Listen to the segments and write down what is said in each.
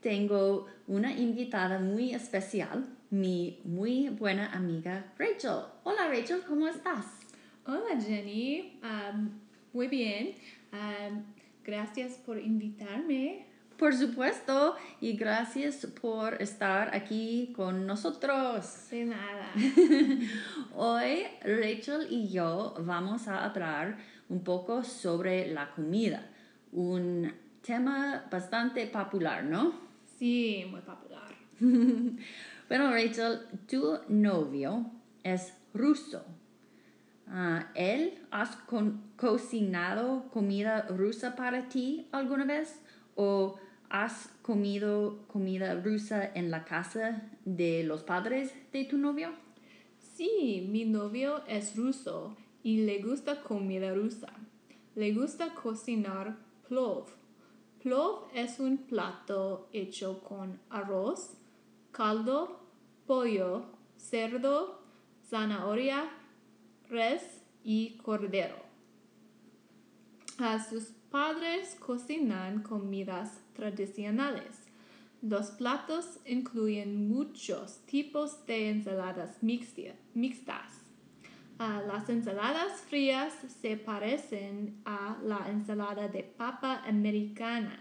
tengo una invitada muy especial, mi muy buena amiga Rachel. Hola Rachel, ¿cómo estás? Hola Jenny, um, muy bien. Um, gracias por invitarme. Por supuesto, y gracias por estar aquí con nosotros. De nada. Hoy Rachel y yo vamos a hablar un poco sobre la comida, un tema bastante popular, ¿no? Sí, muy popular. bueno, Rachel, tu novio es ruso. Ah, ¿Él has cocinado comida rusa para ti alguna vez? ¿O has comido comida rusa en la casa de los padres de tu novio? Sí, mi novio es ruso y le gusta comida rusa. Le gusta cocinar plov. Plov es un plato hecho con arroz, caldo, pollo, cerdo, zanahoria, res y cordero. A sus padres cocinan comidas tradicionales. Los platos incluyen muchos tipos de ensaladas mixtas. Las ensaladas frías se parecen a la ensalada de papa americana.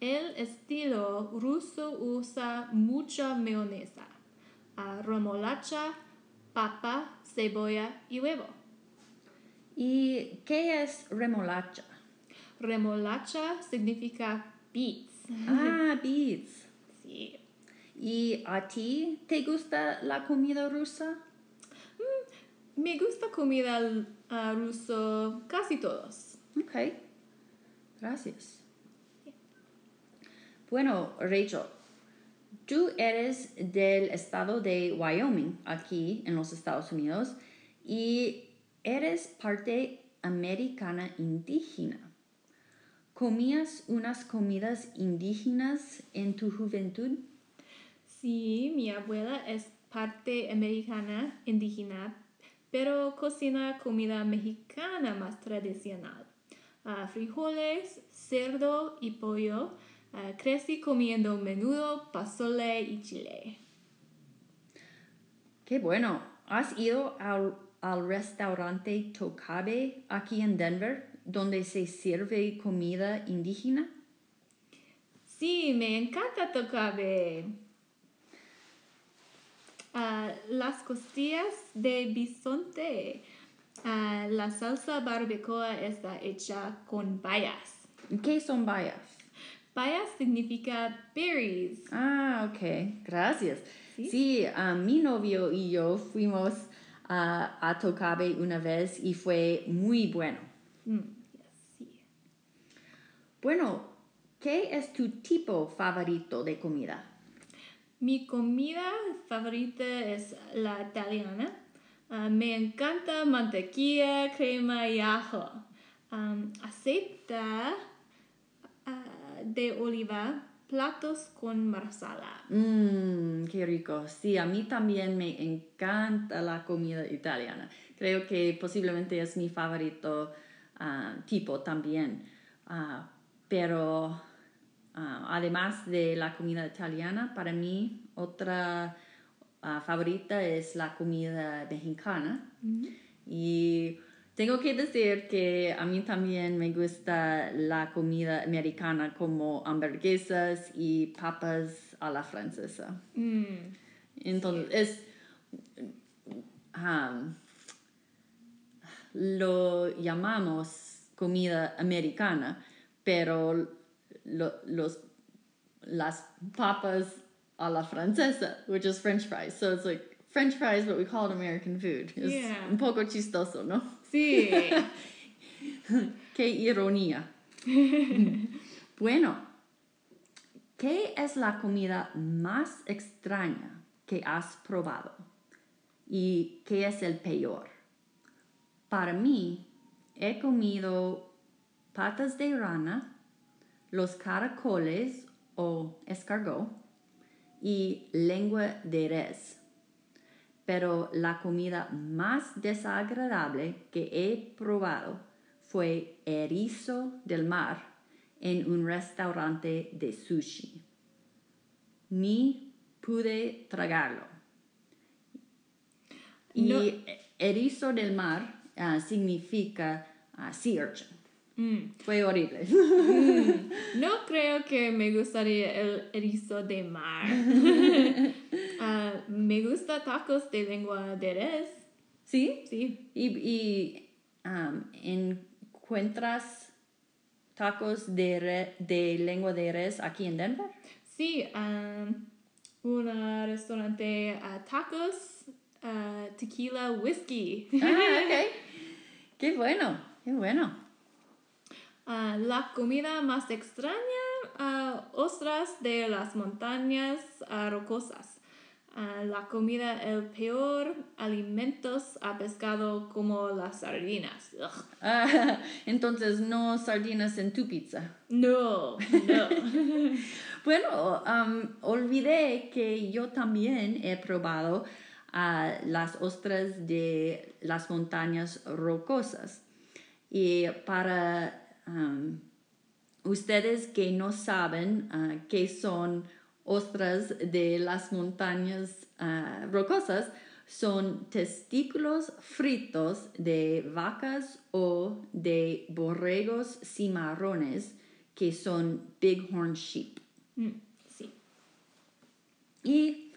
El estilo ruso usa mucha mayonesa, remolacha, papa, cebolla y huevo. ¿Y qué es remolacha? Remolacha significa beets. Ah, beets. Sí. ¿Y a ti te gusta la comida rusa? Me gusta comida uh, ruso casi todos. Ok. Gracias. Bueno, Rachel, tú eres del estado de Wyoming, aquí en los Estados Unidos, y eres parte americana indígena. ¿Comías unas comidas indígenas en tu juventud? Sí, mi abuela es parte americana indígena, pero cocina comida mexicana más tradicional. Uh, frijoles, cerdo y pollo. Uh, crecí comiendo menudo, pasole y chile. Qué bueno. ¿Has ido al, al restaurante Tokabe aquí en Denver? donde se sirve comida indígena? Sí, me encanta tocabe. Uh, las costillas de bisonte. Uh, la salsa barbacoa está hecha con bayas. ¿Qué son bayas? Bayas significa berries. Ah, ok. Gracias. Sí, uh, mi novio y yo fuimos a Tocabe una vez y fue muy bueno. Mm. Bueno, ¿qué es tu tipo favorito de comida? Mi comida favorita es la italiana. Ah, me encanta mantequilla, crema y ajo. aceite ah, de oliva, platos con marsala. Mmm, qué rico. Sí, a mí también me encanta la comida italiana. Creo que posiblemente es mi favorito ah, tipo también. Pero ah, además de la comida italiana, para mí otra ah, favorita es la comida mexicana. Y tengo que decir que a mí también me gusta la comida americana como hamburguesas y papas a la francesa. Mm. Entonces, es... lo llamamos comida americana, pero los, las papas a la francesa, which is French fries. So it's like French fries, but we call it American food. Yeah. un poco chistoso, ¿no? Sí. Qué ironía. bueno, ¿qué es la comida más extraña que has probado? ¿Y qué es el peor? Para mí, he comido patas de rana, los caracoles o escargot y lengua de res. Pero la comida más desagradable que he probado fue erizo del mar en un restaurante de sushi. Ni pude tragarlo. Y erizo del mar ah, significa ah, sea urchin. Mm. Fue horrible. No creo que me gustaría el erizo de mar. Ah, me gusta tacos de lengua de res. ¿Sí? Sí. ¿Y, y um, encuentras tacos de, re- de lengua de res aquí en Denver? Sí, um, un restaurante a tacos, ah, tequila, whisky. Ah, ok. Qué bueno, qué bueno. La comida más extraña, ah, ostras de las montañas rocosas. La comida, el peor, alimentos a pescado como las sardinas. Ah, entonces, no sardinas en tu pizza. No, no. Bueno, um, olvidé que yo también he probado ah, las ostras de las montañas rocosas. Y para um, ustedes que no saben ah, qué son ostras de las montañas ah, rocosas, son testículos fritos de vacas o de borregos cimarrones que son bighorn sheep. Mm, sí. Y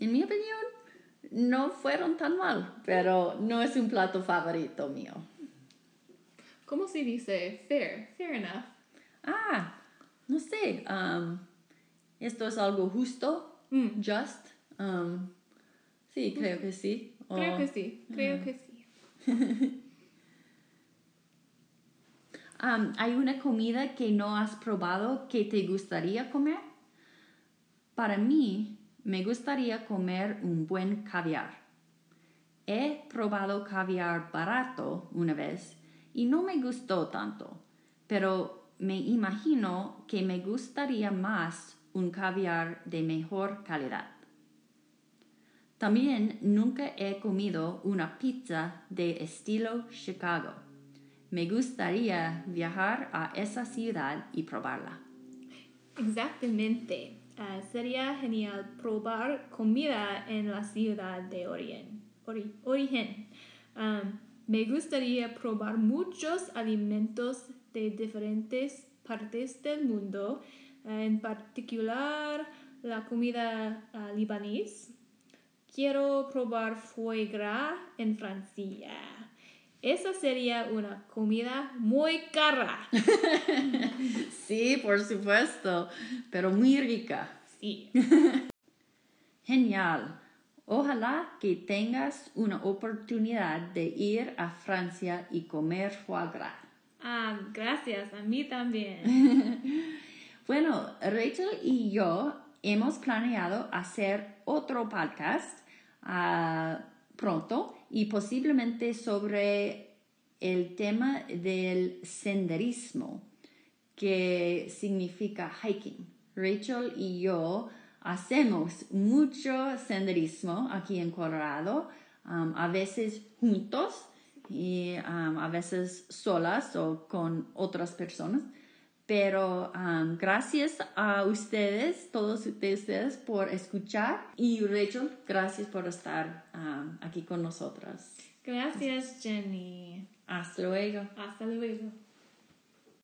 en mi opinión, no fueron tan mal, pero no es un plato favorito mío. ¿Cómo se dice? Fair, fair enough. Ah, no sé, um, esto es algo justo, Mm, just. um, sí, creo que sí. creo O, que sí, creo que sí. um, ¿Hay una comida que no has probado que te gustaría comer? Para mí, me gustaría comer un buen caviar. He probado caviar barato una vez y no me gustó tanto, pero me imagino que me gustaría más un caviar de mejor calidad. También nunca he comido una pizza de estilo Chicago. Me gustaría viajar a esa ciudad y probarla. Exactamente. Ah, sería genial probar comida en la ciudad de Origen. Ori- origen. Am, me gustaría probar muchos alimentos de diferentes partes del mundo, en particular la comida ah, libanés. Quiero probar foie gras en Francia. Esa sería una comida muy cara. Sí, por supuesto, pero muy rica. Sí. Genial. Ojalá que tengas una oportunidad de ir a Francia y comer foie gras. Ah, gracias, a mí también. Bueno, Rachel y yo hemos planeado hacer otro podcast ah, pronto y posiblemente sobre el tema del senderismo, que significa hiking. Rachel y yo hacemos mucho senderismo aquí en Colorado, um, a veces juntos y um, a veces solas o con otras personas. Pero um, gracias a ustedes, todos de ustedes, por escuchar. Y Rachel, gracias por estar um, aquí con nosotras. Gracias, Jenny. Hasta luego. Hasta luego.